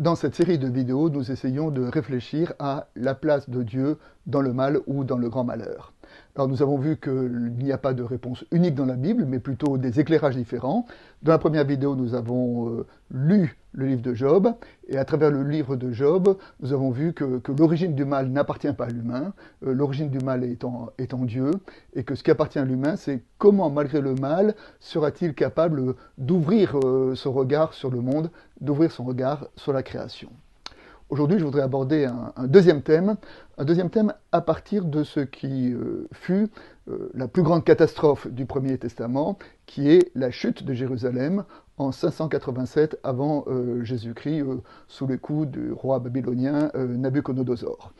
Dans cette série de vidéos, nous essayons de réfléchir à la place de Dieu dans le mal ou dans le grand malheur. Alors nous avons vu qu'il n'y a pas de réponse unique dans la Bible, mais plutôt des éclairages différents. Dans la première vidéo, nous avons euh, lu le livre de Job, et à travers le livre de Job, nous avons vu que, l'origine du mal n'appartient pas à l'humain, euh, l'origine du mal est en, Dieu, et que ce qui appartient à l'humain, c'est comment, malgré le mal, sera-t-il capable d'ouvrir euh, son regard sur le monde, d'ouvrir son regard sur la création. Aujourd'hui, je voudrais aborder un, deuxième thème, un deuxième thème à partir de ce qui euh, fut euh, la plus grande catastrophe du Premier Testament, qui est la chute de Jérusalem en 587 avant euh, Jésus-Christ, sous les coups du roi babylonien Nabucodonosor.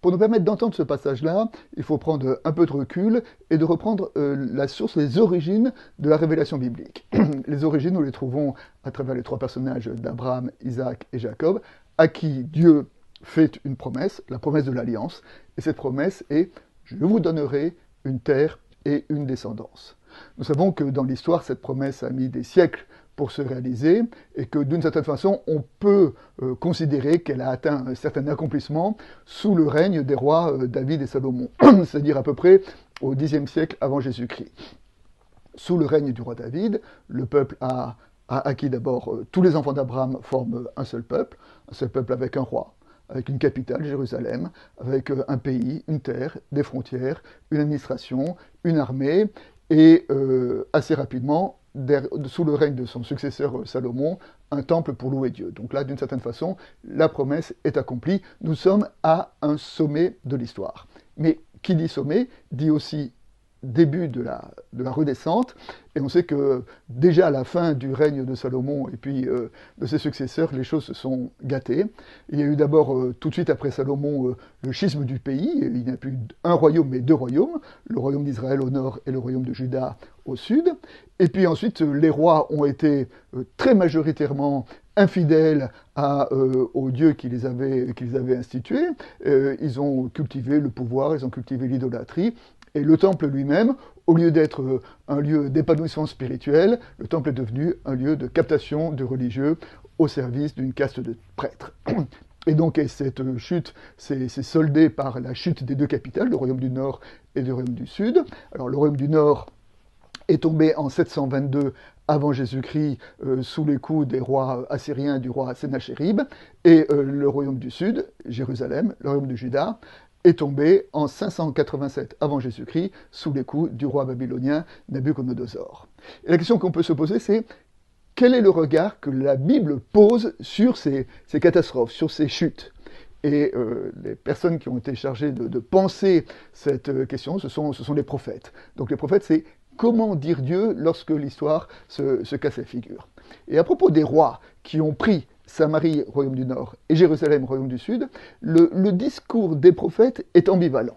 Pour nous permettre d'entendre ce passage-là, il faut prendre un peu de recul et de reprendre la source, les origines de la révélation biblique. les origines, nous les trouvons à travers les trois personnages d'Abraham, Isaac et Jacob, à qui Dieu fait une promesse, la promesse de l'alliance, et cette promesse est je vous donnerai une terre et une descendance. Nous savons que dans l'histoire, cette promesse a mis des siècles pour se réaliser et que d'une certaine façon, on peut euh, considérer qu'elle a atteint un certain accomplissement sous le règne des rois euh, David et Salomon, c'est-à-dire à peu près au Xe siècle avant Jésus-Christ. Sous le règne du roi David, le peuple a à, qui d'abord euh, tous les enfants d'Abraham forment un seul peuple, un seul peuple avec un roi, avec une capitale, Jérusalem, avec euh, un pays, une terre, des frontières, une administration, une armée, et euh, assez rapidement, sous le règne de son successeur Salomon, un temple pour louer Dieu. Donc là, d'une certaine façon, la promesse est accomplie. Nous sommes à un sommet de l'histoire. Mais qui dit sommet dit aussi début de la, de la redescente, et on sait que déjà à la fin du règne de Salomon et puis euh, de ses successeurs, les choses se sont gâtées. Il y a eu d'abord, euh, tout de suite après Salomon, euh, le schisme du pays. Il n'y a plus un royaume, mais deux royaumes, le royaume d'Israël au nord et le royaume de Juda au sud. Et puis ensuite, les rois ont été très majoritairement infidèles à, aux dieux qui les avaient, avaient institués. ils ont cultivé le pouvoir, ils ont cultivé l'idolâtrie, et le temple lui-même, au lieu d'être euh, un lieu d'épanouissement spirituel, le temple est devenu un lieu de captation de religieux au service d'une caste de prêtres. Et donc cette chute s'est soldée par la chute des deux capitales, le royaume du Nord et le royaume du Sud. Alors le royaume du Nord est tombé en 722 avant Jésus-Christ euh, sous les coups des rois assyriens du roi Sennacherib, et euh, le royaume du Sud, Jérusalem, le royaume de Juda, est tombé en 587 avant Jésus-Christ sous les coups du roi babylonien Nabucodonosor. Et la question qu'on peut se poser, c'est quel est le regard que la Bible pose sur ces, catastrophes, sur ces chutes? Et euh, les personnes qui ont été chargées de, penser cette question, ce sont, ce sont les prophètes. Donc les prophètes, c'est comment dire Dieu lorsque l'histoire se, se casse la figure. Et à propos des rois qui ont pris Samarie, royaume du Nord, et Jérusalem, royaume du Sud, le, discours des prophètes est ambivalent.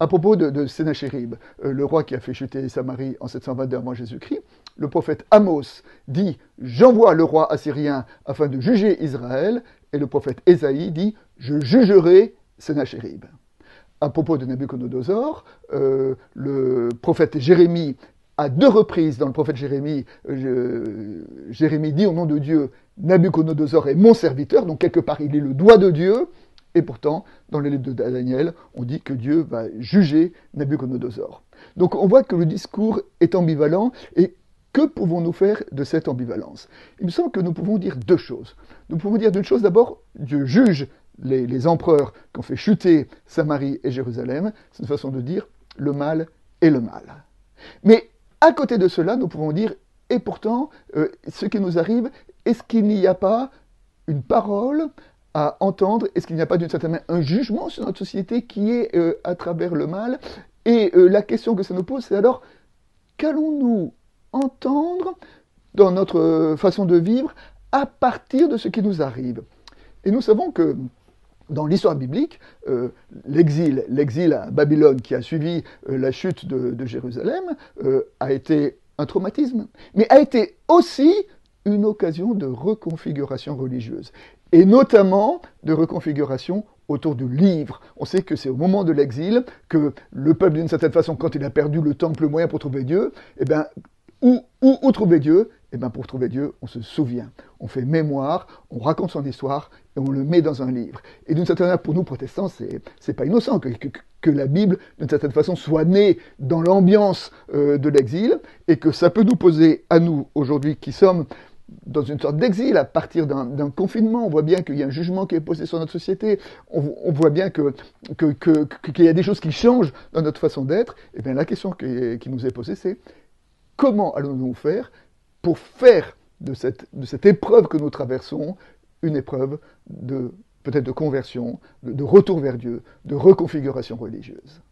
À propos de, de Sénachérib, euh, le roi qui a fait chuter Samarie en 722 avant Jésus-Christ, le prophète Amos dit J'envoie le roi assyrien afin de juger Israël, et le prophète Ésaïe dit Je jugerai Sénachérib. À propos de Nabucodonosor, euh, le prophète Jérémie à deux reprises dans le prophète Jérémie, euh, Jérémie dit au nom de Dieu, Nabucodonosor est mon serviteur, donc quelque part il est le doigt de Dieu, et pourtant, dans les lettres de Daniel, on dit que Dieu va juger Nabucodonosor. Donc on voit que le discours est ambivalent, et que pouvons-nous faire de cette ambivalence? Il me semble que nous pouvons dire deux choses. Nous pouvons dire d'une chose d'abord, Dieu juge les, empereurs qui ont fait chuter Samarie et Jérusalem, c'est une façon de dire le mal est le mal. À côté de cela, nous pouvons dire, et pourtant, euh, ce qui nous arrive, est-ce qu'il n'y a pas une parole à entendre Est-ce qu'il n'y a pas d'une certaine manière un jugement sur notre société qui est euh, à travers le mal? Et euh, la question que ça nous pose, c'est alors, qu'allons-nous entendre dans notre façon de vivre à partir de ce qui nous arrive? Et nous savons que dans l'histoire biblique, euh, l'exil, à Babylone qui a suivi euh, la chute de, Jérusalem euh, a été un traumatisme, mais a été aussi une occasion de reconfiguration religieuse, et notamment de reconfiguration autour du livre. On sait que c'est au moment de l'exil que le peuple, d'une certaine façon, quand il a perdu le temple, le moyen pour trouver Dieu, eh bien, où trouver Dieu? Eh bien, pour trouver Dieu, on se souvient, on fait mémoire, on raconte son histoire et on le met dans un livre. Et d'une certaine manière, pour nous protestants, c'est, c'est pas innocent que, que, que la Bible, d'une certaine façon, soit née dans l'ambiance euh, de l'exil et que ça peut nous poser à nous aujourd'hui qui sommes dans une sorte d'exil à partir d'un confinement. On voit bien qu'il y a un jugement qui est posé sur notre société. On, voit bien qu'il que, que, que, y a des choses qui changent dans notre façon d'être. Et bien la question qui, qui nous est posée, c'est comment allons-nous faire pour faire de cette, épreuve que nous traversons une épreuve de peut-être de conversion, de retour vers Dieu, de reconfiguration religieuse.